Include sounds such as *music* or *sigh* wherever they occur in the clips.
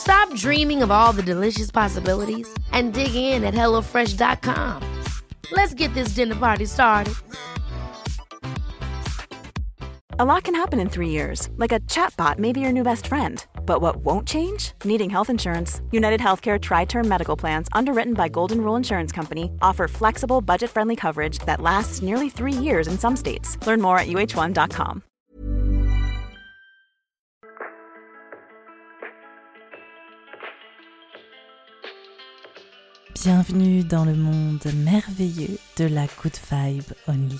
Stop dreaming of all the delicious possibilities and dig in at HelloFresh.com. Let's get this dinner party started. A lot can happen in three years, like a chatbot may be your new best friend. But what won't change? Needing health insurance. United Healthcare Tri Term Medical Plans, underwritten by Golden Rule Insurance Company, offer flexible, budget friendly coverage that lasts nearly three years in some states. Learn more at uh1.com. Bienvenue dans le monde merveilleux de la Good Vibe Only.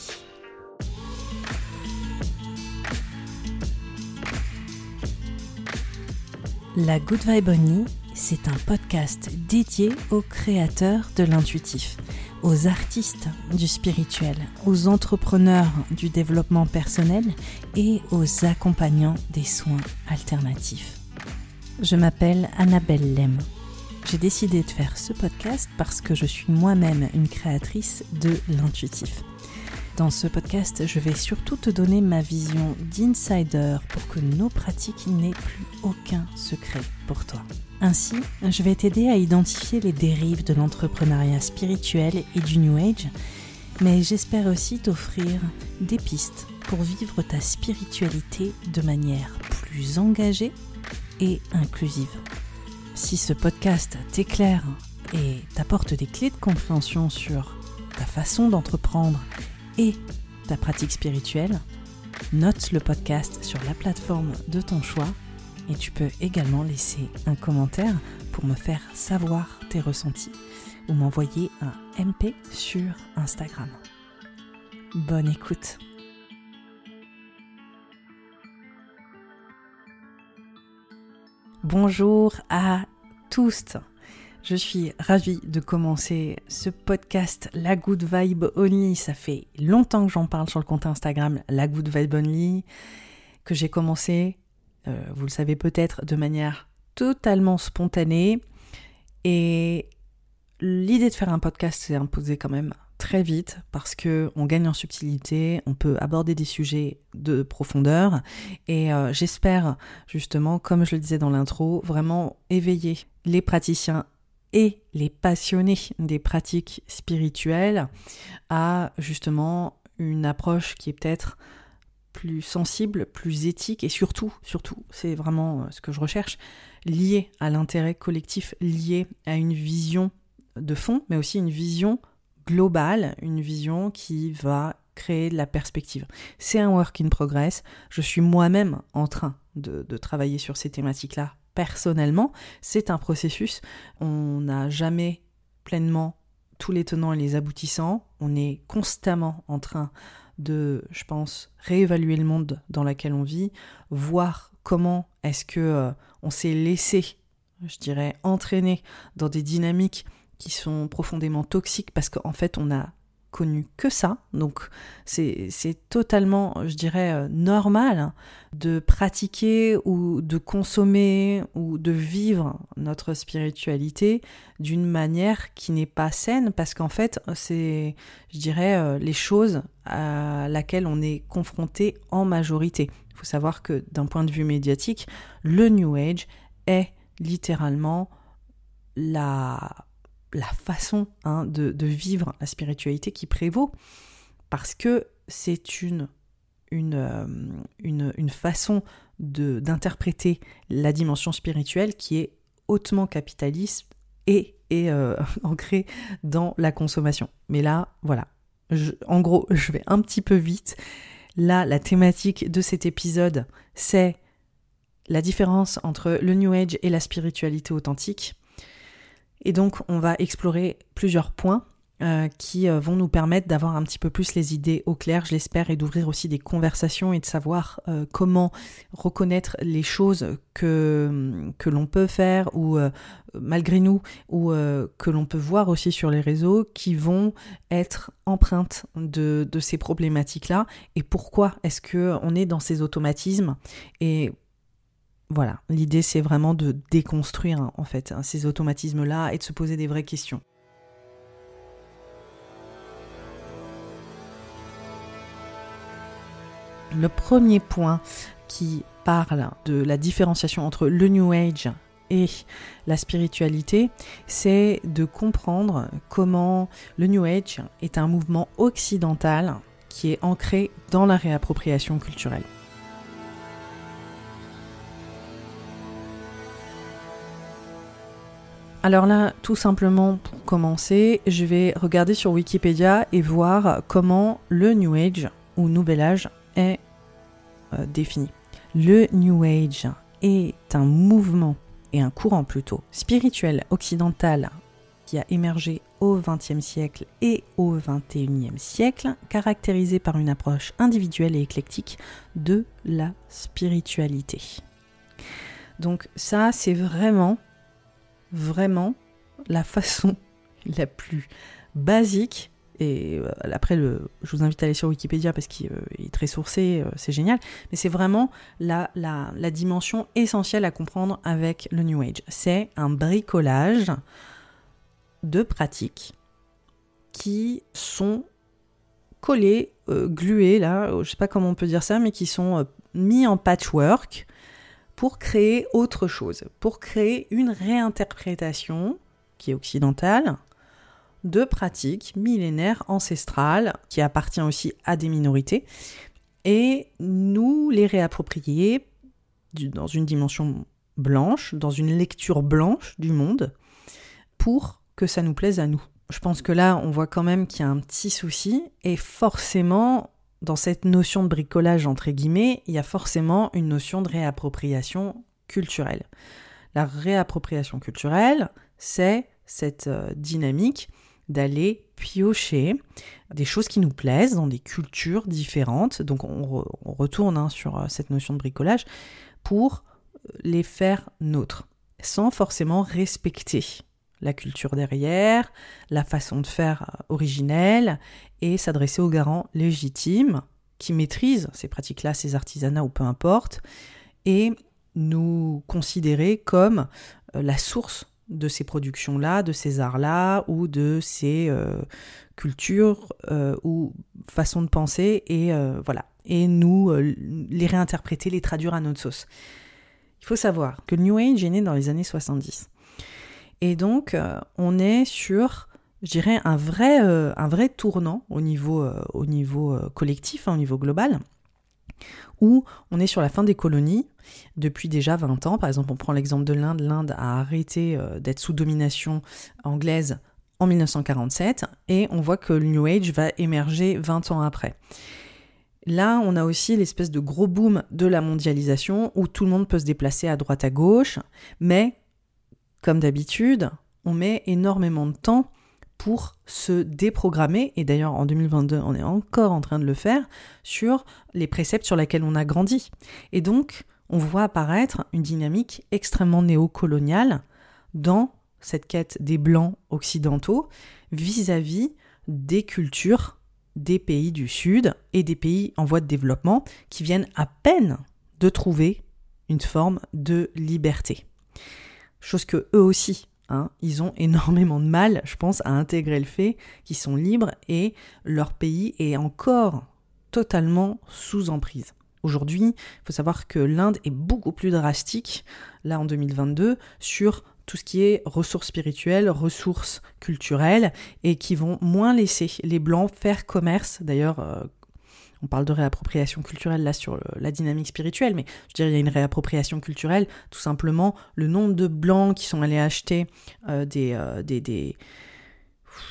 La Good Vibe Only, c'est un podcast dédié aux créateurs de l'intuitif, aux artistes du spirituel, aux entrepreneurs du développement personnel et aux accompagnants des soins alternatifs. Je m'appelle Annabelle Lem. J'ai décidé de faire ce podcast parce que je suis moi-même une créatrice de l'intuitif. Dans ce podcast, je vais surtout te donner ma vision d'insider pour que nos pratiques n'aient plus aucun secret pour toi. Ainsi, je vais t'aider à identifier les dérives de l'entrepreneuriat spirituel et du New Age, mais j'espère aussi t'offrir des pistes pour vivre ta spiritualité de manière plus engagée et inclusive. Si ce podcast t'éclaire et t'apporte des clés de compréhension sur ta façon d'entreprendre et ta pratique spirituelle, note le podcast sur la plateforme de ton choix et tu peux également laisser un commentaire pour me faire savoir tes ressentis ou m'envoyer un MP sur Instagram. Bonne écoute. Bonjour à tous. Je suis ravie de commencer ce podcast La Good Vibe Only. Ça fait longtemps que j'en parle sur le compte Instagram La Good Vibe Only, que j'ai commencé, euh, vous le savez peut-être, de manière totalement spontanée. Et l'idée de faire un podcast s'est imposée quand même très vite parce que on gagne en subtilité, on peut aborder des sujets de profondeur et euh, j'espère justement, comme je le disais dans l'intro, vraiment éveiller les praticiens et les passionnés des pratiques spirituelles à justement une approche qui est peut-être plus sensible, plus éthique et surtout, surtout, c'est vraiment euh, ce que je recherche, lié à l'intérêt collectif, lié à une vision de fond, mais aussi une vision globale, une vision qui va créer de la perspective. C'est un work in progress. Je suis moi-même en train de, travailler sur ces thématiques-là personnellement, c'est un processus. On n'a jamais pleinement tous les tenants et les aboutissants. On est constamment en train de, je pense, réévaluer le monde dans lequel on vit, voir comment est-ce que euh, on s'est laissé, je dirais, entraîner dans des dynamiques qui sont profondément toxiques parce qu'en fait on a connu que ça. Donc c'est totalement, je dirais, euh, normal de pratiquer ou de consommer ou de vivre notre spiritualité d'une manière qui n'est pas saine parce qu'en fait c'est, je dirais, euh, les choses à laquelle on est confronté en majorité. Il faut savoir que d'un point de vue médiatique, le New Age est littéralement la la façon hein, de, vivre la spiritualité qui prévaut, parce que c'est une, euh, façon d'interpréter la dimension spirituelle qui est hautement capitaliste et, et euh, *laughs* ancré dans la consommation. Mais là, voilà. en gros, je vais un petit peu vite. Là, la thématique de cet épisode, c'est la différence entre le New Age et la spiritualité authentique. Et donc, on va explorer plusieurs points euh, qui euh, vont nous permettre d'avoir un petit peu plus les idées au clair, je l'espère, et d'ouvrir aussi des conversations et de savoir euh, comment reconnaître les choses que, que l'on peut faire ou malgré nous ou que l'on peut voir aussi sur les réseaux qui vont être empreintes de, ces problématiques-là. Et pourquoi est-ce que on est dans ces automatismes voilà, l'idée c'est vraiment de déconstruire en fait hein, ces automatismes-là et de se poser des vraies questions. Le premier point qui parle de la différenciation entre le New Age et la spiritualité, c'est de comprendre comment le New Age est un mouvement occidental qui est ancré dans la réappropriation culturelle. Alors là, tout simplement pour commencer, je vais regarder sur Wikipédia et voir comment le New Age ou Nouvel Âge est euh, défini. Le New Age est un mouvement et un courant plutôt spirituel occidental qui a émergé au XXe siècle et au XXIe siècle, caractérisé par une approche individuelle et éclectique de la spiritualité. Donc ça, c'est vraiment, vraiment la façon *laughs* la plus basique et euh, après, le, je vous invite à aller sur Wikipédia parce qu'il euh, est très sourcé, euh, c'est génial. Mais c'est vraiment la, la, la, dimension essentielle à comprendre avec le New Age. C'est un bricolage de pratiques qui sont collées, gluées, là, je sais pas comment on peut dire ça, mais qui sont mis en patchwork pour créer autre chose, pour créer une réinterprétation qui est occidentale de pratiques millénaires ancestrales qui appartient aussi à des minorités et nous les réapproprier dans une dimension blanche, dans une lecture blanche du monde pour que ça nous plaise à nous. Je pense que là, on voit quand même qu'il y a un petit souci et forcément, dans cette notion de bricolage entre guillemets, il y a forcément une notion de réappropriation culturelle. La réappropriation culturelle, c'est cette euh, dynamique d'aller piocher des choses qui nous plaisent dans des cultures différentes. Donc on, retourne hein, sur euh, cette notion de bricolage pour euh, les faire nôtres, sans forcément respecter la culture derrière, la façon de faire euh, originelle, et s'adresser aux garants légitimes qui maîtrisent ces pratiques-là, ces artisanats ou peu importe, et nous considérer comme la source de ces productions-là, de ces arts-là, ou de ces euh, cultures euh, ou façons de penser, et euh, voilà. Et nous les réinterpréter, les traduire à notre sauce. Il faut savoir que le New Age est né dans les années 70. Et donc, on est sur, je dirais, un vrai, un vrai tournant au niveau, au niveau collectif, hein, au niveau global, où on est sur la fin des colonies depuis déjà 20 ans. Par exemple, on prend l'exemple de l'Inde. L'Inde a arrêté euh, d'être sous domination anglaise en 1947 et on voit que le New Age va émerger 20 ans après. Là, on a aussi l'espèce de gros boom de la mondialisation où tout le monde peut se déplacer à droite à gauche, mais comme d'habitude, on met énormément de temps pour se déprogrammer, et d'ailleurs en 2022 on est encore en train de le faire, sur les préceptes sur lesquels on a grandi. Et donc on voit apparaître une dynamique extrêmement néocoloniale dans cette quête des blancs occidentaux vis-à-vis des cultures des pays du Sud et des pays en voie de développement qui viennent à peine de trouver une forme de liberté. Chose que eux aussi Hein, ils ont énormément de mal, je pense, à intégrer le fait qu'ils sont libres et leur pays est encore totalement sous emprise. Aujourd'hui, il faut savoir que l'Inde est beaucoup plus drastique, là en 2022, sur tout ce qui est ressources spirituelles, ressources culturelles, et qui vont moins laisser les Blancs faire commerce. D'ailleurs, euh, on parle de réappropriation culturelle là sur la dynamique spirituelle, mais je dirais il y a une réappropriation culturelle, tout simplement le nombre de blancs qui sont allés acheter des, des,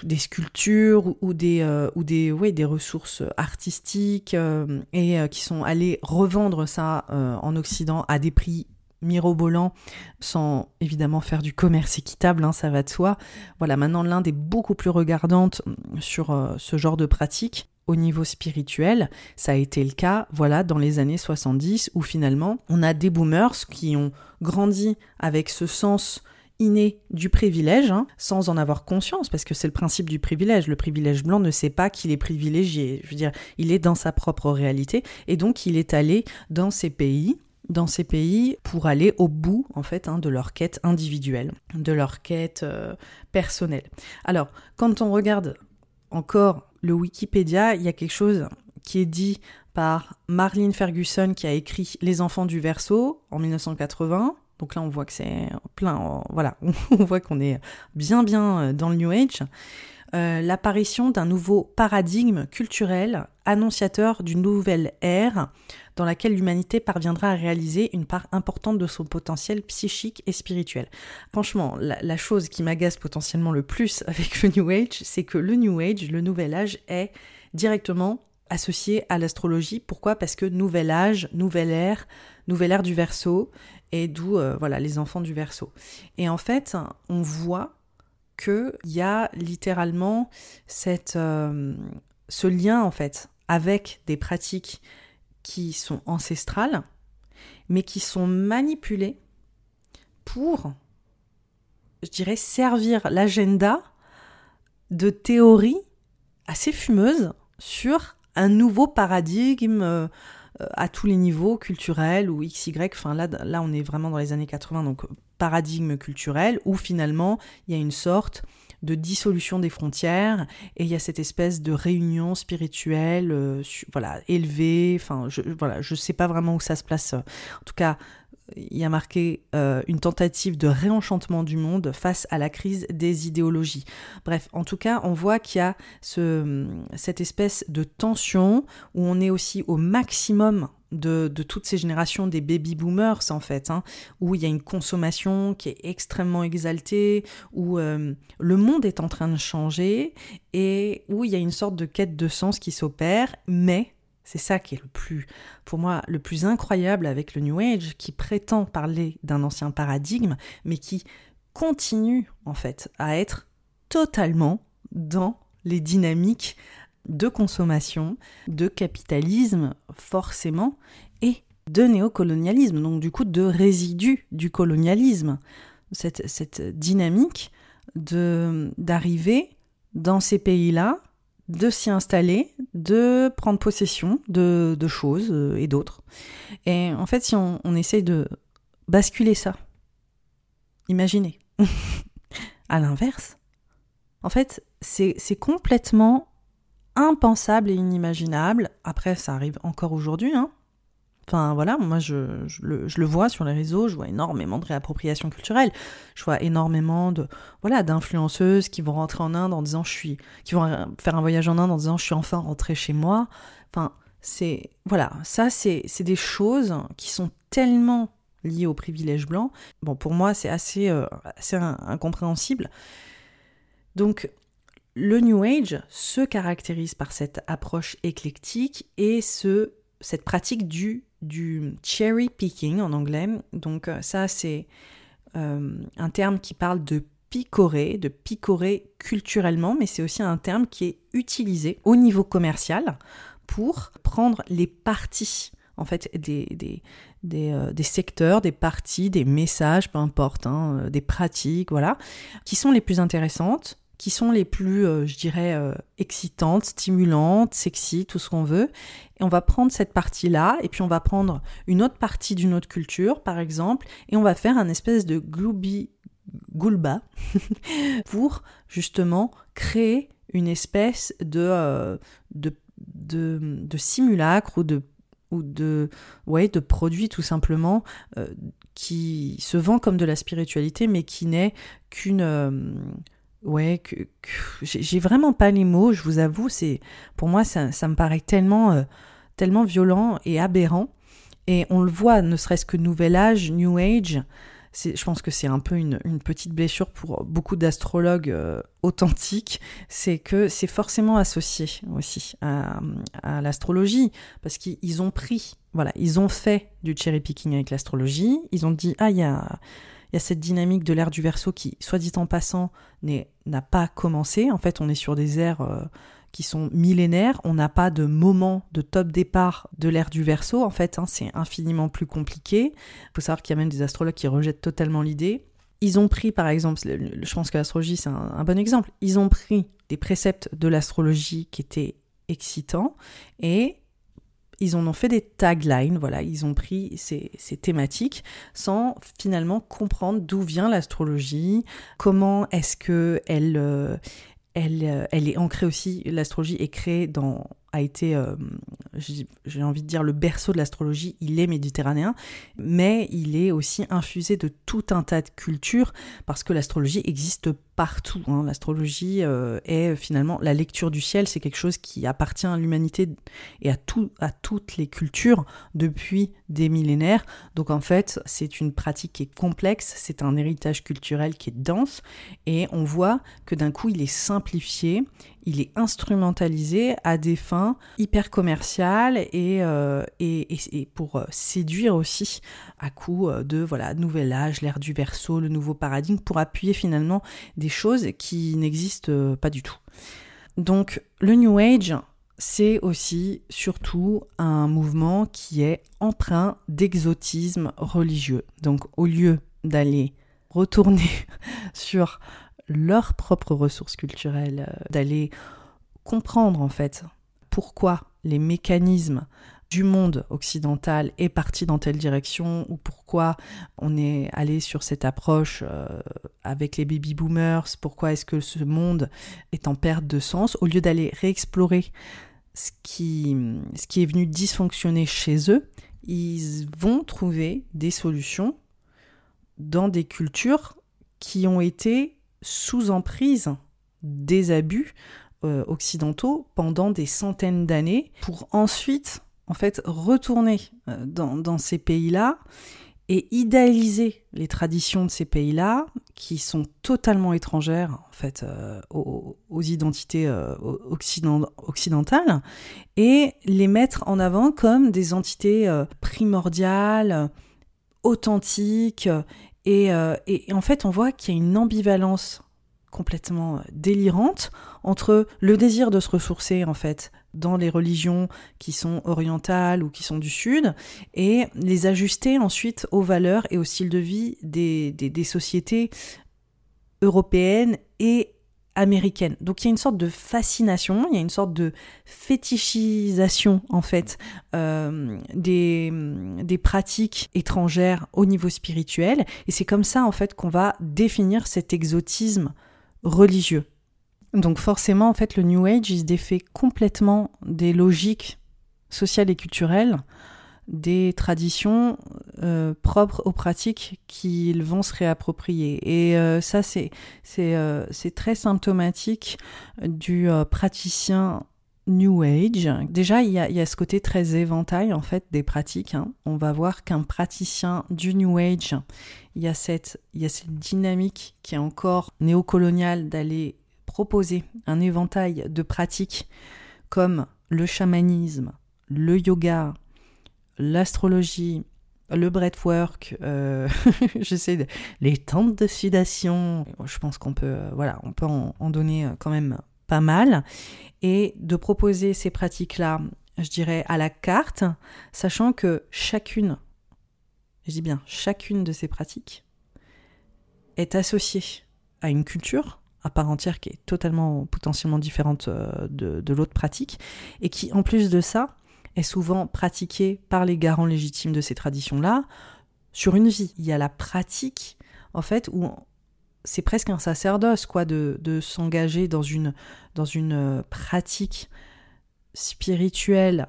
des sculptures ou des, euh, ou des, ressources artistiques euh, et euh, qui sont allés revendre ça en Occident à des prix mirobolants sans évidemment faire du commerce équitable, hein, ça va de soi. Voilà, maintenant l'Inde est beaucoup plus regardante sur ce genre de pratique au niveau spirituel, ça a été le cas, voilà, dans les années 70, où finalement, on a des boomers qui ont grandi avec ce sens inné du privilège, hein, sans en avoir conscience, parce que c'est le principe du privilège. Le privilège blanc ne sait pas qu'il est privilégié. Je veux dire, il est dans sa propre réalité, et donc il est allé dans ces pays dans ces pays pour aller au bout en fait hein, de leur quête individuelle, de leur quête euh, personnelle. Alors, quand on regarde encore le Wikipédia, il y a quelque chose qui est dit par Marlene Ferguson qui a écrit Les enfants du verso en 1980 donc là, on voit que c'est plein, voilà, *laughs* on voit qu'on est bien bien euh, dans le New Age. Euh, l'apparition d'un nouveau paradigme culturel annonciateur d'une nouvelle ère dans laquelle l'humanité parviendra à réaliser une part importante de son potentiel psychique et spirituel. Franchement, la, chose qui m'agace potentiellement le plus *laughs* avec le New Age, c'est que le New Age, le nouvel âge, est directement associé à l'astrologie. Pourquoi? Parce que nouvel âge, nouvelle ère, nouvelle ère du verso, et d'où euh, voilà les enfants du verso. Et en fait, on voit qu'il y a littéralement euh, ce lien en fait avec des pratiques qui sont ancestrales, mais qui sont manipulées pour, je dirais, servir l'agenda de théories assez fumeuses sur un nouveau paradigme euh, à tous les niveaux, culturels ou XY. Enfin là, là, on est vraiment dans les années 80, donc paradigme culturel, où finalement il y a une sorte de dissolution des frontières et il y a cette espèce de réunion spirituelle, euh, voilà, élevée. Enfin, je, voilà, je sais pas vraiment où ça se place. En tout cas, il y a marqué euh, une tentative de réenchantement du monde face à la crise des idéologies. Bref, en tout cas, on voit qu'il y a ce, cette espèce de tension où on est aussi au maximum de, de, toutes ces générations des baby boomers en fait, hein, où il y a une consommation qui est extrêmement exaltée, où euh, le monde est en train de changer et où il y a une sorte de quête de sens qui s'opère, mais c'est ça qui est le plus, pour moi, le plus incroyable avec le New Age, qui prétend parler d'un ancien paradigme, mais qui continue en fait à être totalement dans les dynamiques de consommation, de capitalisme forcément, et de néocolonialisme, donc du coup de résidus du colonialisme. Cette, dynamique de d'arriver dans ces pays-là de s'y installer, de prendre possession de, choses euh, et d'autres. Et en fait, si on, on essaye de basculer ça, imaginez, *laughs* à l'inverse, en fait, c'est complètement impensable et inimaginable. Après, ça arrive encore aujourd'hui, hein, Enfin voilà, moi je, le, vois sur les réseaux, je vois énormément de réappropriation culturelle, je vois énormément de voilà d'influenceuses qui vont rentrer en Inde en disant je suis, qui vont faire un voyage en Inde en disant je suis enfin rentrée chez moi. Enfin c'est voilà, ça c'est des choses qui sont tellement liées au privilège blanc. Bon pour moi c'est assez euh, incompréhensible. Donc le New Age se caractérise par cette approche éclectique et ce cette pratique du du cherry picking en anglais. Donc euh, ça, c'est euh, un terme qui parle de picorer, de picorer culturellement, mais c'est aussi un terme qui est utilisé au niveau commercial pour prendre les parties en fait des, des, des, euh, secteurs, des parties, des messages, peu importe, hein, des pratiques, voilà, qui sont les plus intéressantes qui sont les plus, euh, je dirais, euh, excitantes, stimulantes, sexy, tout ce qu'on veut. Et on va prendre cette partie-là, et puis on va prendre une autre partie d'une autre culture, par exemple, et on va faire un espèce de gloubi goulba *laughs* pour justement créer une espèce de, euh, de, de, simulacre ou de ou de ouais de produit tout simplement qui se vend comme de la spiritualité mais qui n'est qu'une Ouais, que, j'ai vraiment pas les mots, je vous avoue, c'est pour moi ça, me paraît tellement euh, tellement violent et aberrant. Et on le voit, ne serait-ce que Nouvel Âge, New Age, je pense que c'est un peu une, petite blessure pour beaucoup d'astrologues euh, authentiques, c'est que c'est forcément associé aussi à, l'astrologie, parce qu'ils ont pris, voilà, ils ont fait du cherry picking avec l'astrologie, ils ont dit, ah, il y a, cette dynamique de l'ère du verso qui, soit dit en passant, n'a pas commencé, en fait on est sur des ères... Euh, qui sont millénaires. On n'a pas de moment de top départ de l'ère du verso. En fait, hein, c'est infiniment plus compliqué. Il faut savoir qu'il y a même des astrologues qui rejettent totalement l'idée. Ils ont pris, par exemple, je pense que l'astrologie, c'est un, bon exemple. Ils ont pris des préceptes de l'astrologie qui étaient excitants et ils en ont fait des taglines, voilà, ils ont pris ces, thématiques sans finalement comprendre d'où vient l'astrologie, comment est-ce que elle, euh, euh, elle, est ancrée aussi, l'astrologie est créée dans, a été, euh, j'ai envie de dire, le berceau de l'astrologie, il est méditerranéen, mais il est aussi infusé de tout un tas de cultures, parce que l'astrologie existe partout. Hein. L'astrologie euh, est finalement la lecture du ciel, c'est quelque chose qui appartient à l'humanité et à, tout, à toutes les cultures depuis des millénaires. Donc en fait, c'est une pratique qui est complexe, c'est un héritage culturel qui est dense, et on voit que d'un coup, il est simplifié, il est instrumentalisé à des fins hyper commerciales et, euh, et, pour euh, séduire aussi à coup euh, de voilà nouvel âge, l'ère du verso, le nouveau paradigme, pour appuyer finalement des choses qui n'existent pas du tout. Donc le New Age, c'est aussi surtout un mouvement qui est empreint d'exotisme religieux. Donc au lieu d'aller retourner *laughs* sur leurs propres ressources culturelles, euh, d'aller comprendre en fait pourquoi les mécanismes du monde occidental est parti dans telle direction ou pourquoi on est allé sur cette approche euh, avec les baby boomers, pourquoi est-ce que ce monde est en perte de sens, au lieu d'aller réexplorer ce qui, est venu dysfonctionner chez eux, ils vont trouver des solutions dans des cultures qui ont été sous emprise des abus euh, occidentaux pendant des centaines d'années pour ensuite en fait retourner euh, dans, ces pays-là et idéaliser les traditions de ces pays-là qui sont totalement étrangères en fait euh, aux, identités occidentales et les mettre en avant comme des entités primordiales, authentiques euh, et, en fait, on voit qu'il y a une ambivalence complètement euh, délirante entre le désir de se ressourcer en fait dans les religions qui sont orientales ou qui sont du sud et les ajuster ensuite aux valeurs et au style de vie des, sociétés européennes et américaine. Donc il y a une sorte de fascination, il y a une sorte de fétichisation en fait euh, des, des pratiques étrangères au niveau spirituel. Et c'est comme ça en fait qu'on va définir cet exotisme religieux. Donc forcément en fait le New Age il se défait complètement des logiques sociales et culturelles des traditions euh, propres aux pratiques qu'ils vont se réapproprier. Et euh, ça, euh, c'est très symptomatique du praticien New Age. Déjà, il y, a, y, a, ce côté très éventail en fait des pratiques. Hein. On va voir qu'un praticien du New Age, il y a cette, il y a cette dynamique qui est encore néocoloniale d'aller proposer un éventail de pratiques comme le chamanisme, le yoga, l'astrologie, le breathwork, euh, *laughs* j'essaie les tentes de sudation. Je pense qu'on peut, euh, voilà, on peut en, donner euh, quand même pas mal et de proposer ces pratiques-là, je dirais à la carte, sachant que chacune, je dis bien chacune de ces pratiques est associée à une culture à part entière qui est totalement potentiellement différente de, de l'autre pratique et qui en plus de ça est souvent pratiquée par les garants légitimes de ces traditions-là sur une vie. Il y a la pratique, en fait, où c'est presque un sacerdoce, quoi, de, s'engager dans une, dans une euh, pratique spirituelle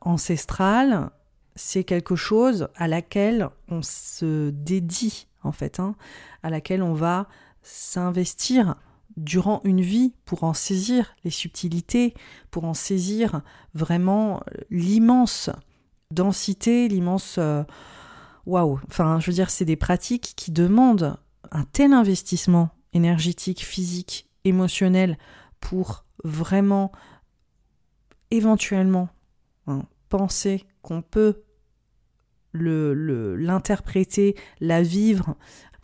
ancestrale. C'est quelque chose à laquelle on se dédie, en fait, hein, à laquelle on va s'investir durant une vie pour en saisir les subtilités, pour en saisir vraiment l'immense densité, l'immense... Euh, waouh Enfin, je veux dire, c'est des pratiques qui demandent un tel investissement énergétique, physique, émotionnel pour vraiment éventuellement hein, penser qu'on peut l'interpréter, le, la vivre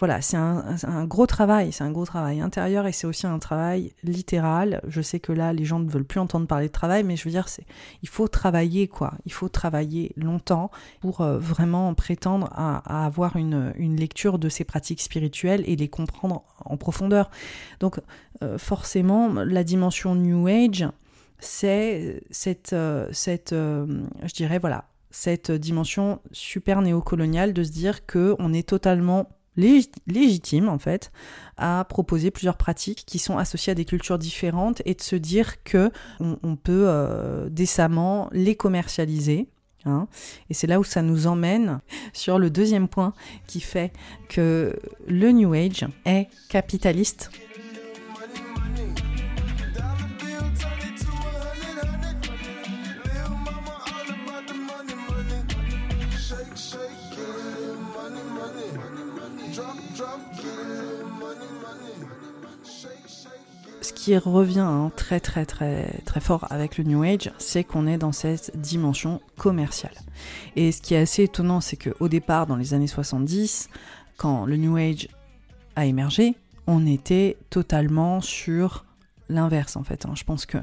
voilà, c'est un, gros travail, c'est un gros travail intérieur et c'est aussi un travail littéral. Je sais que là, les gens ne veulent plus entendre parler de travail, mais je veux dire, c'est, il faut travailler, quoi. Il faut travailler longtemps pour euh, vraiment prétendre à, avoir une, lecture de ces pratiques spirituelles et les comprendre en profondeur. Donc, euh, forcément, la dimension New Age, c'est cette, euh, je dirais, voilà, cette dimension super néocoloniale de se dire que on est totalement légitime en fait à proposer plusieurs pratiques qui sont associées à des cultures différentes et de se dire que on, peut euh, décemment les commercialiser hein. et c'est là où ça nous emmène sur le deuxième point qui fait que le New Age est capitaliste ce qui revient hein, très très très très fort avec le New Age, c'est qu'on est dans cette dimension commerciale. Et ce qui est assez étonnant, c'est qu'au départ, dans les années 70, quand le New Age a émergé, on était totalement sur l'inverse en fait. Hein. Je pense que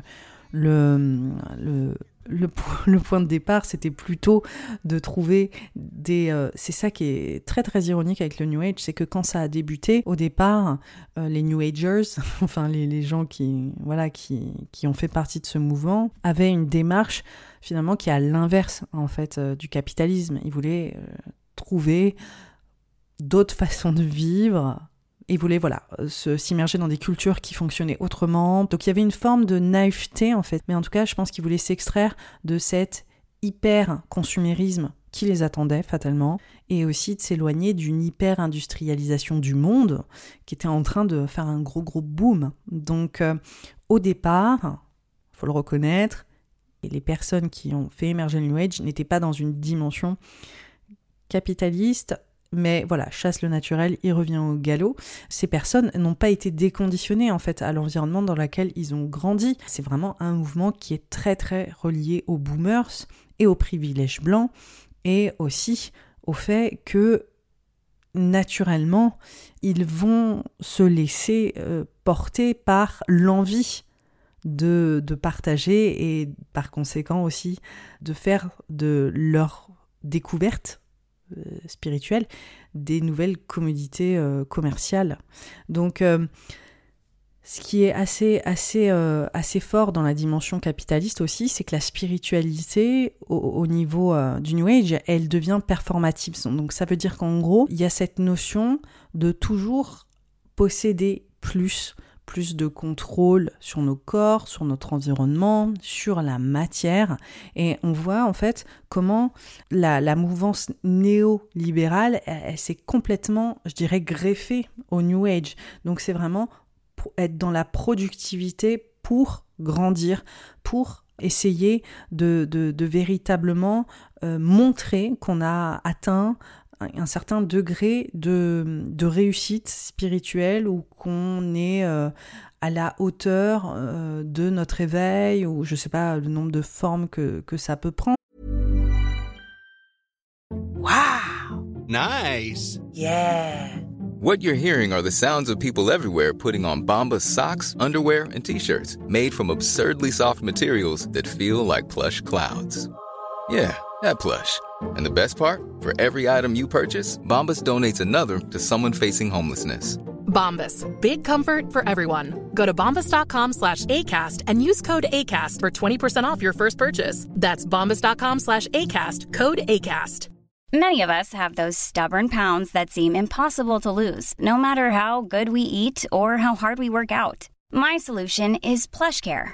le, le, *laughs* le, point de départ, c'était plutôt de trouver des... Euh, c'est ça qui est très très ironique avec le New Age, c'est que quand ça a débuté, au départ, euh, les New Agers, *laughs* enfin les, gens qui, voilà, qui, qui, ont fait partie de ce mouvement, avaient une démarche finalement qui est à l'inverse en fait euh, du capitalisme. Ils voulaient trouver d'autres *laughs* façons de vivre, il voulait voilà s'immerger dans des cultures qui fonctionnaient autrement. Donc il y avait une forme de naïveté en fait, mais en tout cas je pense qu'il voulait s'extraire de cet hyper consumérisme qui les attendait fatalement et aussi de s'éloigner d'une hyper industrialisation du monde qui était en train de faire un gros gros boom. Donc euh, au départ, faut le reconnaître, et les personnes qui ont fait émerger le New Age n'étaient pas dans une dimension capitaliste mais voilà, chasse le naturel, il revient au galop. Ces personnes n'ont pas été déconditionnées en fait à l'environnement dans lequel ils ont grandi. C'est vraiment un mouvement qui est très très relié aux boomers et aux privilèges blancs et aussi au fait que naturellement ils vont se laisser euh, porter par l'envie de, de partager et par conséquent aussi de faire de leur découverte spirituelle, des nouvelles commodités euh, commerciales. Donc, euh, ce qui est assez, assez, assez fort dans la dimension capitaliste aussi, c'est que la spiritualité au, niveau du New Age, elle devient performative. Donc ça veut dire qu'en gros, il y a cette notion de toujours posséder plus, plus de contrôle sur nos corps, sur notre environnement, sur la matière. Et on voit en fait comment la, mouvance néolibérale, elle, s'est complètement, je dirais, greffée au New Age. Donc c'est vraiment être dans la productivité pour grandir, pour essayer de, véritablement euh, montrer qu'on a atteint un certain degré de, de réussite spirituelle ou qu'on est euh, à la hauteur euh, de notre éveil ou je sais pas le nombre de formes que, que ça peut prendre. Wow! Nice! Yeah! What you're hearing are the sounds of people everywhere putting on Bombas socks, underwear, and t-shirts made from absurdly soft materials that feel like plush clouds. Yeah, that plush. And the best part, for every item you purchase, Bombas donates another to someone facing homelessness. Bombas, big comfort for everyone. Go to bombas.com slash ACAST and use code ACAST for 20% off your first purchase. That's bombas.com slash ACAST, code ACAST. Many of us have those stubborn pounds that seem impossible to lose, no matter how good we eat or how hard we work out. My solution is PlushCare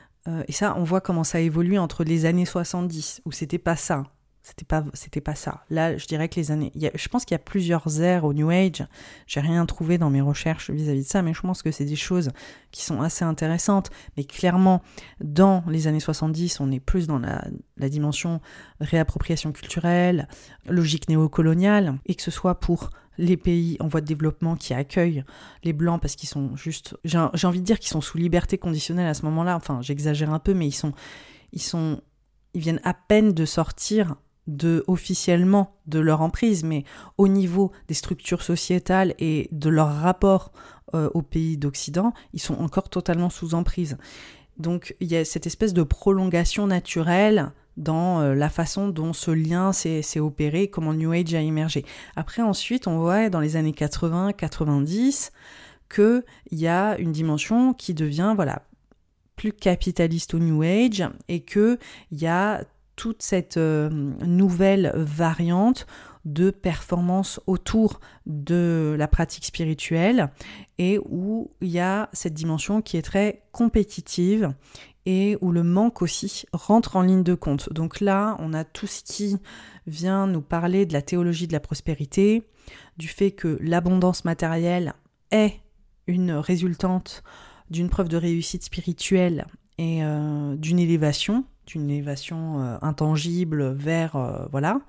euh, et ça, on voit comment ça évolue entre les années 70, où c'était pas ça. C'était pas, c'était ça. Là, je dirais que les années. je pense qu'il y a plusieurs ères au New Age. J'ai rien trouvé dans mes recherches vis-à-vis de ça, mais je pense que c'est des choses qui sont assez intéressantes. Mais clairement, dans les années 70, on est plus dans la dimension réappropriation culturelle, logique néocoloniale, et que ce soit pour les pays en voie de développement qui accueillent les blancs parce qu'ils sont juste. J'ai envie de dire qu'ils sont sous liberté conditionnelle à ce moment-là. Enfin, j'exagère un peu, mais ils sont. Ils sont. Ils viennent à peine de sortir de officiellement de leur emprise, mais au niveau des structures sociétales et de leur rapport euh, aux pays d'Occident, ils sont encore totalement sous emprise. Donc il y a cette espèce de prolongation naturelle dans euh, la façon dont ce lien s'est opéré, comment New Age a émergé. Après ensuite, on voit dans les années 80-90 qu'il y a une dimension qui devient voilà plus capitaliste au New Age et qu'il y a toute cette euh, nouvelle variante de performance autour de la pratique spirituelle et où il y a cette dimension qui est très compétitive et où le manque aussi rentre en ligne de compte. Donc là, on a tout ce qui vient nous parler de la théologie de la prospérité, du fait que l'abondance matérielle est une résultante d'une preuve de réussite spirituelle et euh, d'une élévation une élévation euh, intangible vers euh, voilà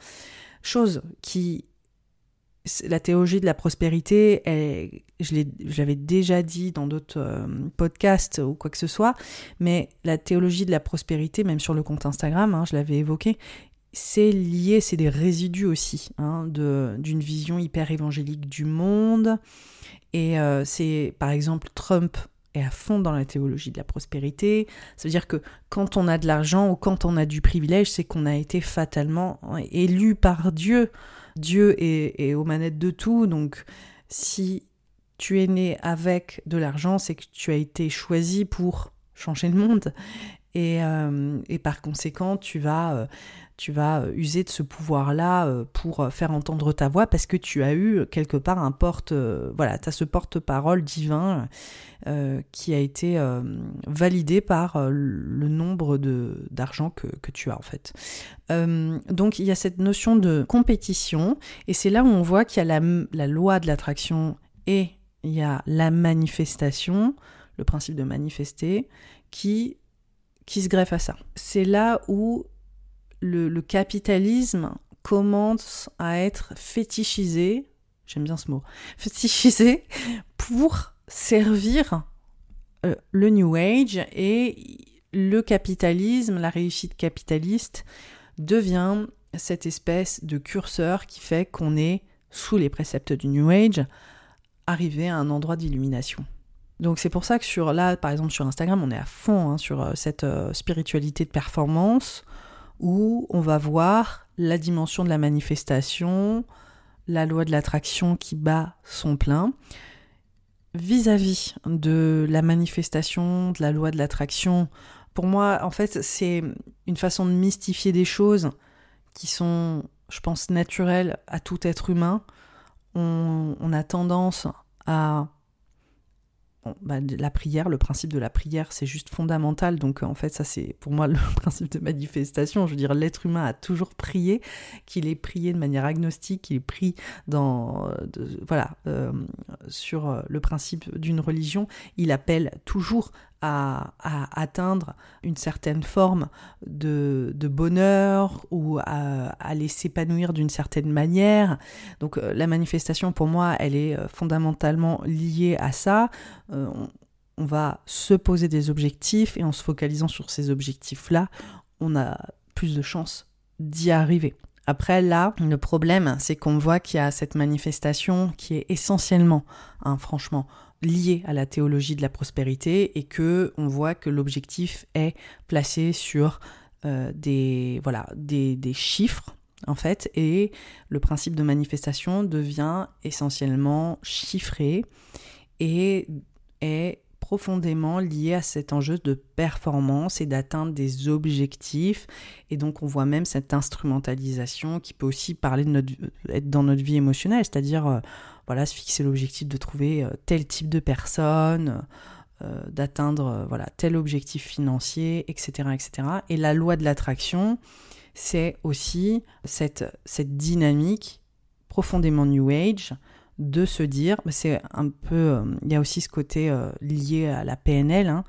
chose qui la théologie de la prospérité, je l'avais déjà dit dans d'autres euh, podcasts ou quoi que ce soit, mais la théologie de la prospérité, même sur le compte Instagram, hein, je l'avais évoqué, c'est lié, c'est des résidus aussi hein, d'une vision hyper évangélique du monde. Et c'est par exemple Trump est à fond dans la théologie de la prospérité. Ça veut dire que quand on a de l'argent ou quand on a du privilège, c'est qu'on a été fatalement élu par Dieu. Dieu est, aux manettes de tout, donc si tu es né avec de l'argent, c'est que tu as été choisi pour changer le monde. Et, euh, par conséquent, tu vas euh, tu vas euh, user de ce pouvoir-là euh, pour euh, faire entendre ta voix parce que tu as eu quelque part un porte, voilà, tu as ce porte-parole divin qui a été validé par le nombre d'argent que, que, tu as en fait. donc il y a cette notion de compétition et c'est là où on voit qu'il y a la, la loi de l'attraction et il y a la manifestation, le principe de manifester, qui, qui se greffe à ça. C'est là où le, capitalisme commence à être fétichisé, j'aime bien ce mot, fétichisé pour servir euh, le New Age et le capitalisme, la réussite capitaliste devient cette espèce de curseur qui fait qu'on est, sous les préceptes du New Age, arrivé à un endroit d'illumination. Donc c'est pour ça que sur là, par exemple sur Instagram, on est à fond hein, sur euh, cette euh, spiritualité de performance où on va voir la dimension de la manifestation, la loi de l'attraction qui bat son plein. Vis-à-vis de la manifestation, de la loi de l'attraction, pour moi, en fait, c'est une façon de mystifier des choses qui sont, je pense, naturelles à tout être humain. On, on a tendance à bah, la prière, le principe de la prière, c'est juste fondamental. Donc en fait, ça c'est pour moi *laughs* le principe de manifestation. Je veux dire, l'être humain a toujours prié, qu'il ait prié de manière agnostique, qu'il pris dans, voilà, euh, sur euh, le principe d'une religion. Il appelle toujours à, atteindre une certaine forme de, bonheur ou à, aller s'épanouir d'une certaine manière. Donc euh, la manifestation, pour moi, elle est euh, fondamentalement liée à ça. Euh, on, va se poser des objectifs et en se focalisant sur ces objectifs-là, on a plus de chances d'y arriver. Après, là, le problème, c'est qu'on voit qu'il y a cette manifestation qui est essentiellement, hein, franchement, lié à la théologie de la prospérité et que on voit que l'objectif est placé sur euh, des voilà des, des, chiffres en fait et le principe de manifestation devient essentiellement chiffré et est profondément lié à cet enjeu de performance et d'atteindre des objectifs. Et donc on voit même cette instrumentalisation qui peut aussi parler de notre, être dans notre vie émotionnelle, c'est-à-dire euh, voilà, se fixer l'objectif de trouver euh, tel type de personne, euh, d'atteindre voilà, tel objectif financier, etc., etc. Et la loi de l'attraction, c'est aussi cette, cette dynamique profondément New Age de se dire, c'est un peu, euh, il y a aussi ce côté euh, lié à la PNL, hein,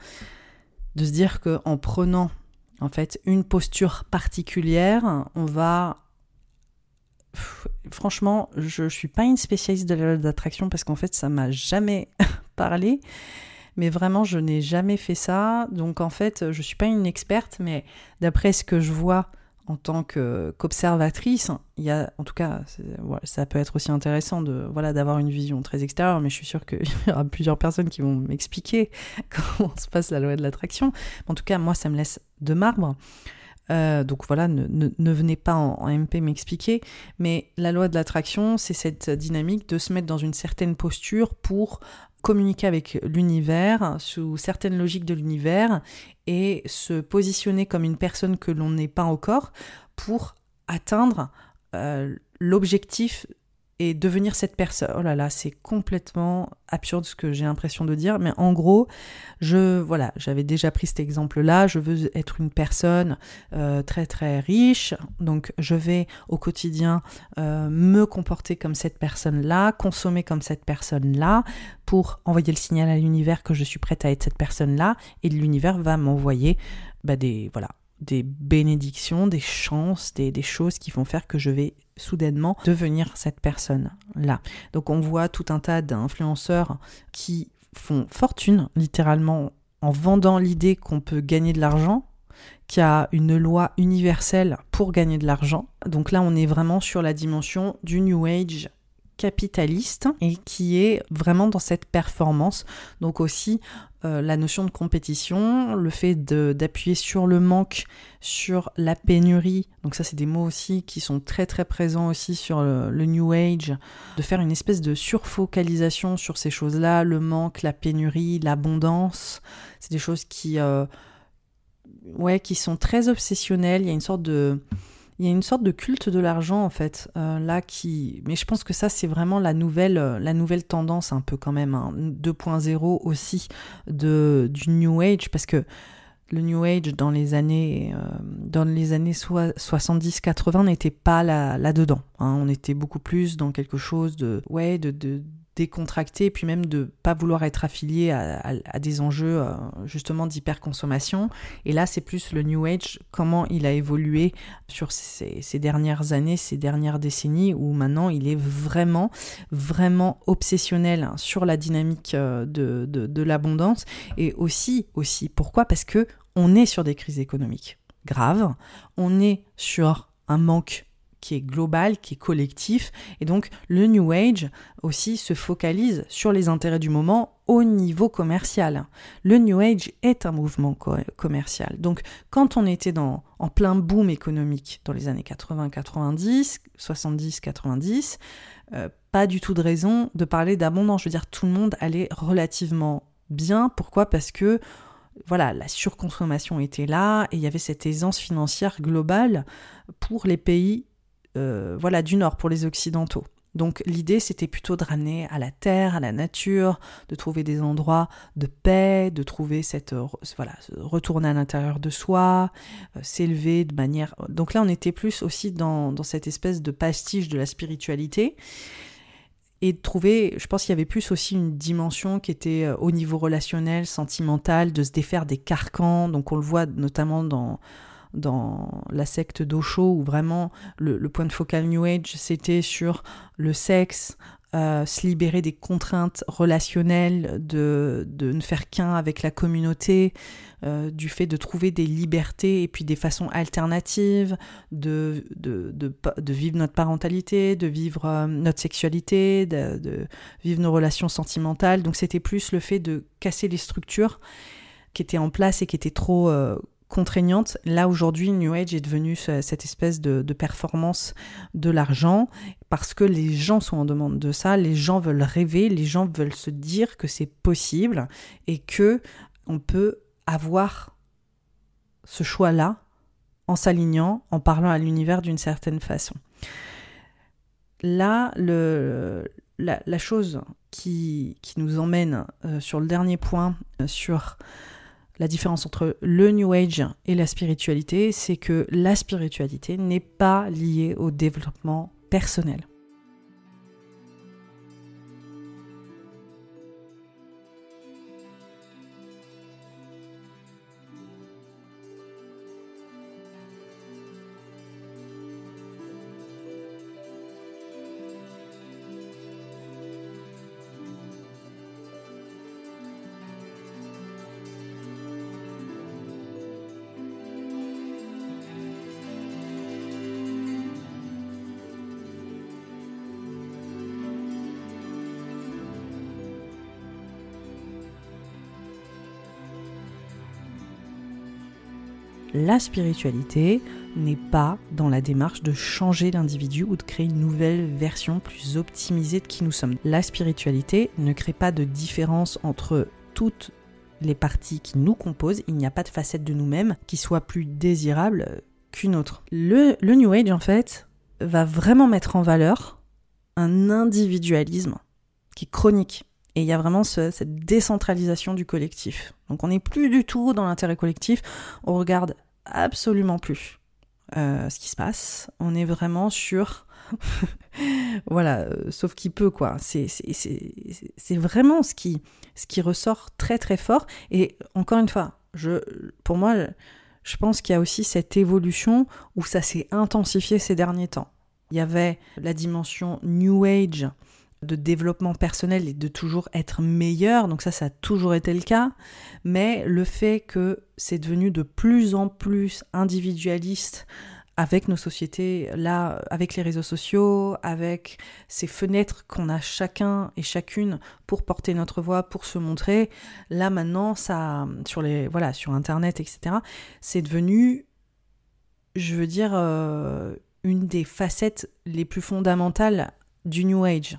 de se dire qu'en prenant en fait une posture particulière, on va franchement, je ne suis pas une spécialiste de la d'attraction parce qu'en fait, ça m'a jamais *laughs* parlé. Mais vraiment, je n'ai jamais fait ça. Donc en fait, je suis pas une experte, mais d'après ce que je vois en tant qu'observatrice, y a, en tout cas, ça peut être aussi intéressant de voilà d'avoir une vision très extérieure, mais je suis sûre qu'il *laughs* y aura plusieurs personnes qui vont m'expliquer *laughs* comment se passe la loi de l'attraction. En tout cas, moi, ça me laisse de marbre. Euh, donc voilà, ne, venez pas en, MP m'expliquer, mais la loi de l'attraction, c'est cette dynamique de se mettre dans une certaine posture pour communiquer avec l'univers sous certaines logiques de l'univers et se positionner comme une personne que l'on n'est pas encore pour atteindre euh, l'objectif devenir cette personne. Oh là là, c'est complètement absurde ce que j'ai l'impression de dire, mais en gros, je voilà, j'avais déjà pris cet exemple-là. Je veux être une personne euh, très très riche, donc je vais au quotidien euh, me comporter comme cette personne-là, consommer comme cette personne-là, pour envoyer le signal à l'univers que je suis prête à être cette personne-là, et l'univers va m'envoyer bah, des voilà des bénédictions, des chances, des, choses qui vont faire que je vais soudainement devenir cette personne-là. Donc on voit tout un tas d'influenceurs qui font fortune littéralement en vendant l'idée qu'on peut gagner de l'argent, qu'il y a une loi universelle pour gagner de l'argent. Donc là on est vraiment sur la dimension du New Age capitaliste et qui est vraiment dans cette performance. Donc aussi euh, la notion de compétition, le fait d'appuyer sur le manque, sur la pénurie. Donc ça c'est des mots aussi qui sont très très présents aussi sur le, New Age, de faire une espèce de surfocalisation sur ces choses-là, le manque, la pénurie, l'abondance. C'est des choses qui, euh, ouais, qui sont très obsessionnelles. Il y a une sorte de il y a une sorte de culte de l'argent en fait euh, là qui mais je pense que ça c'est vraiment la nouvelle euh, la nouvelle tendance un peu quand même 2.0 hein. aussi de du new age parce que le new age dans les années euh, dans les années 70 80 n'était pas là là dedans hein. on était beaucoup plus dans quelque chose de ouais de, de décontracté, puis même de pas vouloir être affilié à, des enjeux euh, justement d'hyperconsommation. Et là, c'est plus le New Age, comment il a évolué sur ces, dernières années, ces dernières décennies, où maintenant il est vraiment, vraiment obsessionnel sur la dynamique euh, de, de l'abondance. Et aussi, aussi, pourquoi? Parce que on est sur des crises économiques graves, on est sur un manque qui est global, qui est collectif. Et donc le New Age aussi se focalise sur les intérêts du moment au niveau commercial. Le New Age est un mouvement commercial. Donc quand on était dans, en plein boom économique dans les années 80, 90, 70, 90, pas du tout de raison de parler d'abondance. Je veux dire, tout le monde allait relativement bien. Pourquoi? Parce que voilà, la surconsommation était là et il y avait cette aisance financière globale pour les pays euh, voilà, du Nord pour les Occidentaux. Donc l'idée, c'était plutôt de ramener à la terre, à la nature, de trouver des endroits de paix, de trouver cette euh, voilà, retourner à l'intérieur de soi, euh, s'élever de manière. Donc là, on était plus aussi dans, dans, cette espèce de pastiche de la spiritualité et de trouver. Je pense qu'il y avait plus aussi une dimension qui était au niveau relationnel, sentimental, de se défaire des carcans. Donc on le voit notamment dans dans la secte d'Osho, où vraiment le, point de focal New Age, c'était sur le sexe, euh, se libérer des contraintes relationnelles, de, de ne faire qu'un avec la communauté, euh, du fait de trouver des libertés et puis des façons alternatives de, de, de, vivre notre parentalité, de vivre euh, notre sexualité, de, vivre nos relations sentimentales. Donc c'était plus le fait de casser les structures qui étaient en place et qui étaient trop contraignante. Là, aujourd'hui, New Age est devenu cette espèce de, performance de l'argent parce que les gens sont en demande de ça, les gens veulent rêver, les gens veulent se dire que c'est possible et que on peut avoir ce choix-là en s'alignant, en parlant à l'univers d'une certaine façon. Là, le, la, chose qui, qui, nous emmène euh, sur le dernier point, euh, sur la différence entre le New Age et la spiritualité, c'est que la spiritualité n'est pas liée au développement personnel. La spiritualité n'est pas dans la démarche de changer l'individu ou de créer une nouvelle version plus optimisée de qui nous sommes. La spiritualité ne crée pas de différence entre toutes les parties qui nous composent. Il n'y a pas de facette de nous-mêmes qui soit plus désirable qu'une autre. Le, New Age, en fait, va vraiment mettre en valeur un individualisme qui est chronique. Et il y a vraiment cette décentralisation du collectif. Donc on n'est plus du tout dans l'intérêt collectif, on regarde absolument plus euh, ce qui se passe. On est vraiment sur... *laughs* voilà, euh, sauf qu'il peut, quoi. C'est vraiment ce qui, ce qui ressort très très fort. Et encore une fois, je, pour moi, je pense qu'il y a aussi cette évolution où ça s'est intensifié ces derniers temps. Il y avait la dimension New Age de développement personnel et de toujours être meilleur, donc ça ça a toujours été le cas, mais le fait que c'est devenu de plus en plus individualiste avec nos sociétés, là, avec les réseaux sociaux, avec ces fenêtres qu'on a chacun et chacune pour porter notre voix, pour se montrer, là maintenant, sur les, voilà, sur Internet, etc., c'est devenu, je veux dire, euh, une des facettes les plus fondamentales du New Age.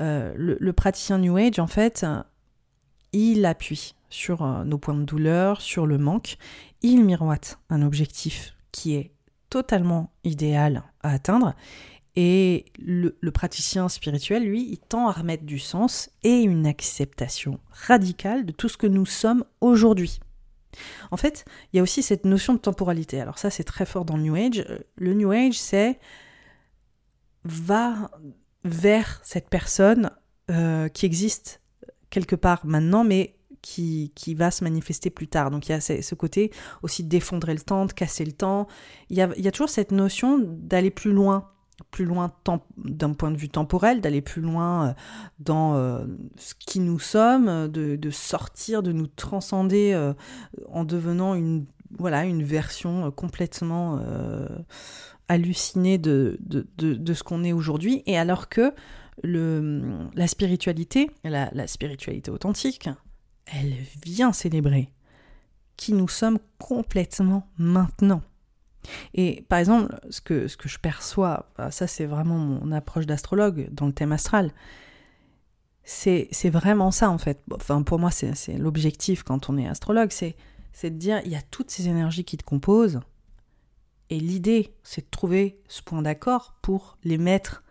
Euh, le, praticien New Age, en fait, il appuie sur euh, nos points de douleur, sur le manque, il miroite un objectif qui est totalement idéal à atteindre, et le, le, praticien spirituel, lui, il tend à remettre du sens et une acceptation radicale de tout ce que nous sommes aujourd'hui. En fait, il y a aussi cette notion de temporalité. Alors ça, c'est très fort dans le New Age. Le New Age, c'est va vers cette personne euh, qui existe quelque part maintenant, mais qui, qui, va se manifester plus tard. Donc il y a ce côté aussi d'effondrer le temps, de casser le temps. Il y a, il y a toujours cette notion d'aller plus loin, plus loin d'un point de vue temporel, d'aller plus loin euh, dans euh, ce qui nous sommes, de, de, sortir, de nous transcender en devenant une, voilà, une version complètement halluciné de, de, de, ce qu'on est aujourd'hui, et alors que le, la spiritualité, la, spiritualité authentique, elle vient célébrer qui nous sommes complètement maintenant. Et par exemple, ce que, ce que je perçois, bah, ça c'est vraiment mon approche d'astrologue dans le thème astral, c'est vraiment ça en fait. Enfin, pour moi, c'est l'objectif quand on est astrologue, c'est de dire il y a toutes ces énergies qui te composent, et l'idée, c'est de trouver ce point d'accord pour les mettre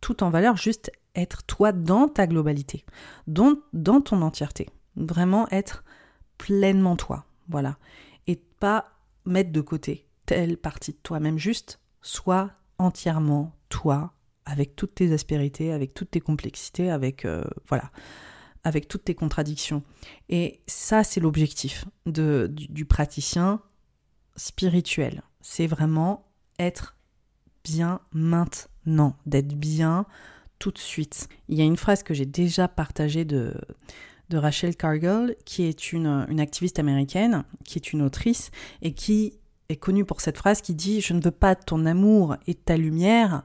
tout en valeur, juste être toi dans ta globalité, dans, dans ton entièreté. Vraiment être pleinement toi, voilà. Et pas mettre de côté telle partie de toi-même, juste sois entièrement toi, avec toutes tes aspérités, avec toutes tes complexités, avec euh, voilà, avec toutes tes contradictions. Et ça, c'est l'objectif du, du praticien spirituel c'est vraiment être bien maintenant, d'être bien tout de suite. Il y a une phrase que j'ai déjà partagée de, Rachel Cargill, qui est une, une, activiste américaine, qui est une autrice, et qui est connue pour cette phrase qui dit Je ne veux pas ton amour et ta lumière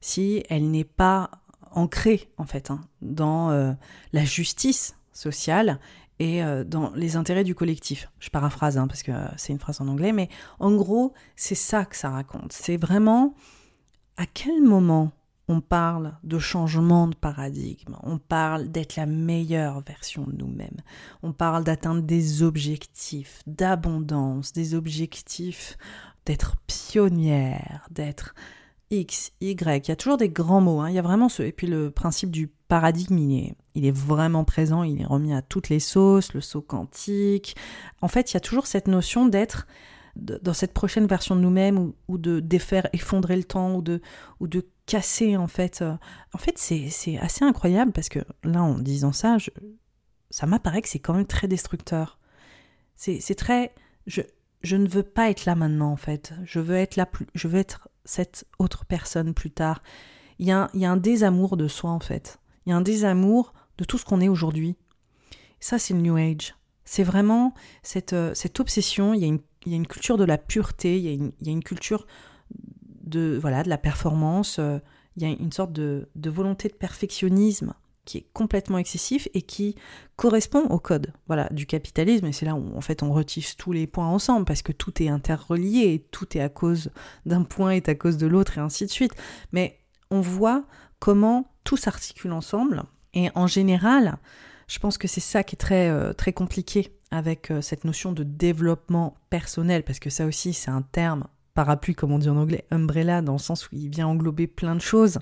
si elle n'est pas ancrée, en fait, hein, dans euh, la justice sociale et euh, dans les intérêts du collectif. Je paraphrase hein, parce que c'est une phrase en anglais, mais en gros, c'est ça que ça raconte. C'est vraiment à quel moment on parle de changement de paradigme, on parle d'être la meilleure version de nous-mêmes, on parle d'atteindre des objectifs d'abondance, des objectifs d'être pionnière, d'être X, Y, il y a toujours des grands mots, hein. il y a vraiment ce... Et puis le principe du paradigme, il est, vraiment présent, il est remis à toutes les sauces, le saut quantique. En fait, il y a toujours cette notion d'être dans cette prochaine version de nous-mêmes ou, de défaire, effondrer le temps ou de, ou de casser en fait. Euh. En fait, c'est assez incroyable parce que là, en disant ça, ça m'apparaît que c'est quand même très destructeur. C'est très... Je, je ne veux pas être là maintenant en fait. Je veux être là plus... Je veux être cette autre personne plus tard. Il y, a il y a un désamour de soi en fait. Il y a un désamour de tout ce qu'on est aujourd'hui. Ça, c'est le New Age. C'est vraiment cette, euh, cette obsession. Il y, a une, il y, a une, culture de la pureté, il y a une, il y a une culture de, voilà, de la performance, euh, il y a une sorte de, de, volonté de perfectionnisme qui est complètement excessif et qui correspond au code voilà, du capitalisme. Et c'est là où en fait on retisse tous les points ensemble parce que tout est interrelié et tout est à cause d'un point est à cause de l'autre et ainsi de suite. Mais on voit comment tout s'articule ensemble. Et en général, je pense que c'est ça qui est très, euh, très compliqué avec euh, cette notion de développement personnel, parce que ça aussi, c'est un terme parapluie, comme on dit en anglais, umbrella, dans le sens où il vient englober plein de choses.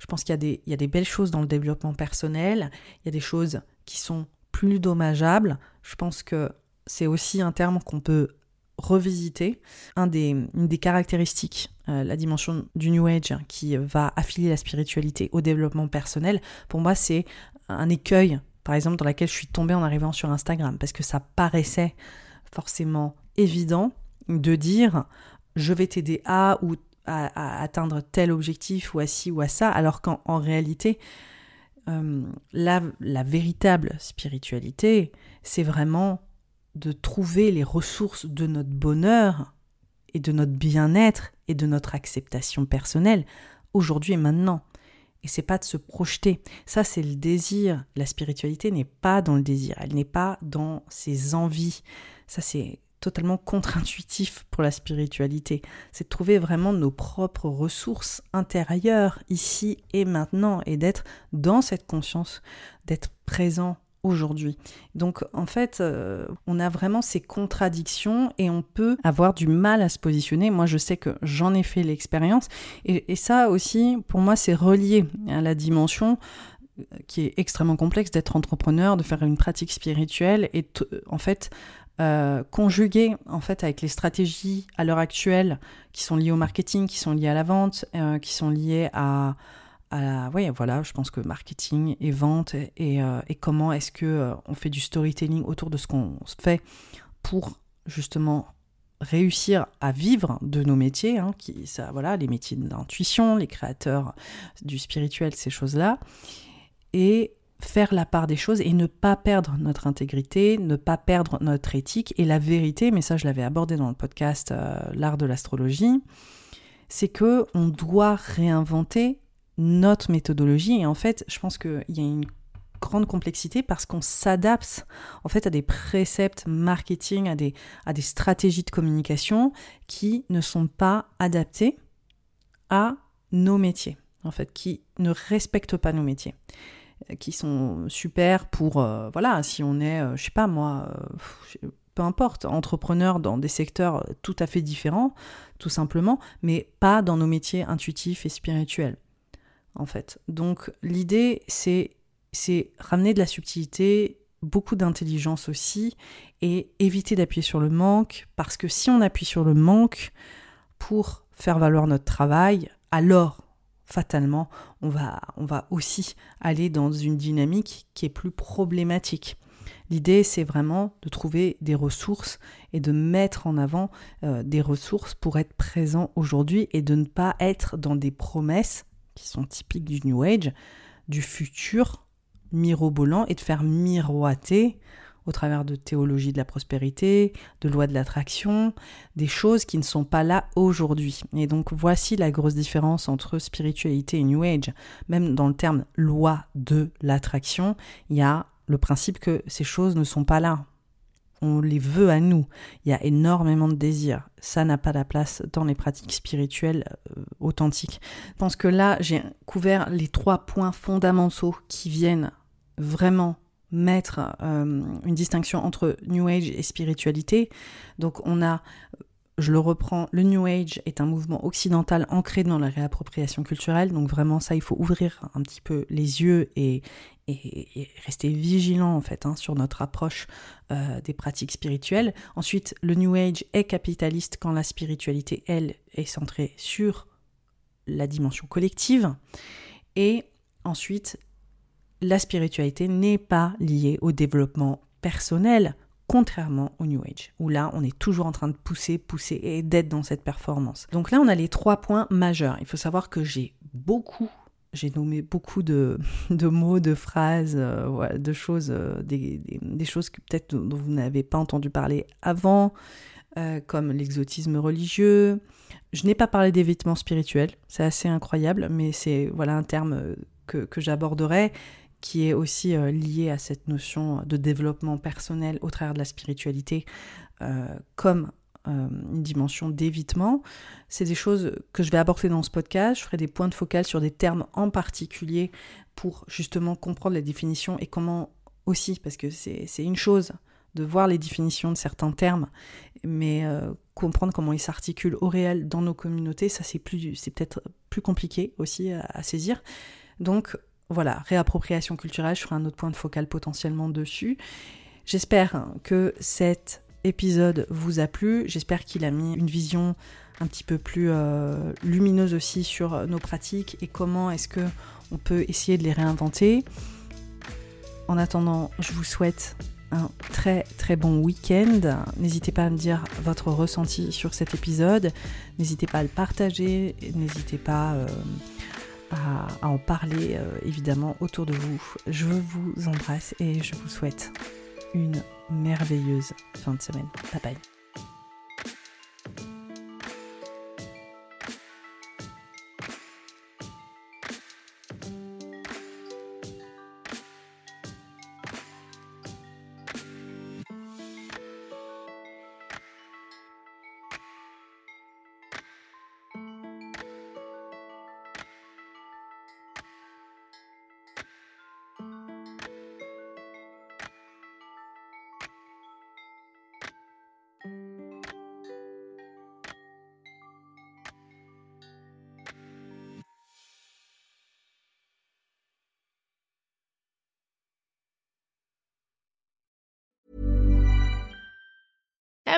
Je pense qu'il y, a des, belles choses dans le développement personnel, il y a des choses qui sont plus dommageables. Je pense que c'est aussi un terme qu'on peut revisiter. Un des, une des caractéristiques, euh, la dimension du New Age qui va affilier la spiritualité au développement personnel, pour moi c'est un écueil, par exemple, dans lequel je suis tombée en arrivant sur Instagram, parce que ça paraissait forcément évident de dire je vais t'aider à ou à, atteindre tel objectif ou à ci ou à ça, alors qu'en réalité, euh, la, la véritable spiritualité, c'est vraiment de trouver les ressources de notre bonheur et de notre bien-être et de notre acceptation personnelle aujourd'hui et maintenant. Et c'est pas de se projeter. Ça, c'est le désir. La spiritualité n'est pas dans le désir. Elle n'est pas dans ses envies. Ça, c'est totalement contre-intuitif pour la spiritualité. C'est de trouver vraiment nos propres ressources intérieures ici et maintenant et d'être dans cette conscience, d'être présent aujourd'hui. Donc en fait, euh, on a vraiment ces contradictions et on peut avoir du mal à se positionner. Moi, je sais que j'en ai fait l'expérience et, ça aussi, pour moi, c'est relié à la dimension euh, qui est extrêmement complexe d'être entrepreneur, de faire une pratique spirituelle et en fait euh, conjuguer en fait avec les stratégies à l'heure actuelle qui sont liées au marketing, qui sont liées à la vente, qui sont liées à oui, voilà, je pense que marketing et vente et, euh, comment est-ce que euh, on fait du storytelling autour de ce qu'on fait pour justement réussir à vivre de nos métiers, hein, qui, ça, voilà, les métiers d'intuition, les créateurs du spirituel, ces choses-là, et faire la part des choses et ne pas perdre notre intégrité, ne pas perdre notre éthique et la vérité, mais ça je l'avais abordé dans le podcast euh, L'art de l'astrologie, c'est que on doit réinventer notre méthodologie. Et en fait, je pense qu'il y a une grande complexité parce qu'on s'adapte en fait à des préceptes marketing, à des, à des stratégies de communication qui ne sont pas adaptées à nos métiers, en fait, qui ne respectent pas nos métiers qui sont super pour euh, voilà si on est euh, je sais pas moi euh, peu importe entrepreneur dans des secteurs tout à fait différents tout simplement mais pas dans nos métiers intuitifs et spirituels en fait. Donc l'idée, c'est, c'est ramener de la subtilité, beaucoup d'intelligence aussi, et éviter d'appuyer sur le manque, parce que si on appuie sur le manque pour faire valoir notre travail, alors fatalement, on va, on va aussi aller dans une dynamique qui est plus problématique. L'idée, c'est vraiment de trouver des ressources et de mettre en avant euh, des ressources pour être présent aujourd'hui et de ne pas être dans des promesses qui sont typiques du New Age, du futur mirobolant et de faire miroiter au travers de théologie de la prospérité, de loi de l'attraction, des choses qui ne sont pas là aujourd'hui. Et donc voici la grosse différence entre spiritualité et New Age. Même dans le terme loi de l'attraction, il y a le principe que ces choses ne sont pas là. On les veut à nous. Il y a énormément de désirs. Ça n'a pas la place dans les pratiques spirituelles euh, authentiques. Je pense que là, j'ai couvert les trois points fondamentaux qui viennent vraiment mettre euh, une distinction entre New Age et spiritualité. Donc on a je le reprends, le New Age est un mouvement occidental ancré dans la réappropriation culturelle, donc vraiment ça, il faut ouvrir un petit peu les yeux et, rester vigilant en fait hein, sur notre approche euh, des pratiques spirituelles. Ensuite, le New Age est capitaliste quand la spiritualité, elle, est centrée sur la dimension collective. Et ensuite, la spiritualité n'est pas liée au développement personnel, contrairement au New Age, où là, on est toujours en train de pousser, pousser et d'être dans cette performance. Donc là, on a les trois points majeurs. Il faut savoir que j'ai beaucoup, j'ai nommé beaucoup de, *laughs* mots, de phrases, euh, de choses, euh, des, choses que peut-être dont vous n'avez pas entendu parler avant, euh, comme l'exotisme religieux. Je n'ai pas parlé des vêtements spirituels, c'est assez incroyable, mais c'est voilà un terme que j'aborderai qui est aussi euh, lié à cette notion de développement personnel au travers de la spiritualité euh, comme euh, une dimension d'évitement. C'est des choses que je vais aborder dans ce podcast. Je ferai des points de focal sur des termes en particulier pour justement comprendre la définition et comment aussi, parce que c'est une chose de voir les définitions de certains termes, mais comprendre comment ils s'articulent au réel dans nos communautés, ça c'est c'est peut-être plus compliqué aussi à, à saisir. Donc voilà, réappropriation culturelle, je ferai un autre point de focal potentiellement dessus. J'espère que cet épisode vous a plu, j'espère qu'il a mis une vision un petit peu plus euh, lumineuse aussi sur nos pratiques et comment est-ce que on peut essayer de les réinventer. En attendant, je vous souhaite un très très bon week-end. N'hésitez pas à me dire votre ressenti sur cet épisode. N'hésitez pas à le partager. N'hésitez pas euh, à, en parler euh, évidemment autour de vous. Je vous embrasse et je vous souhaite une merveilleuse fin de semaine. Bye bye.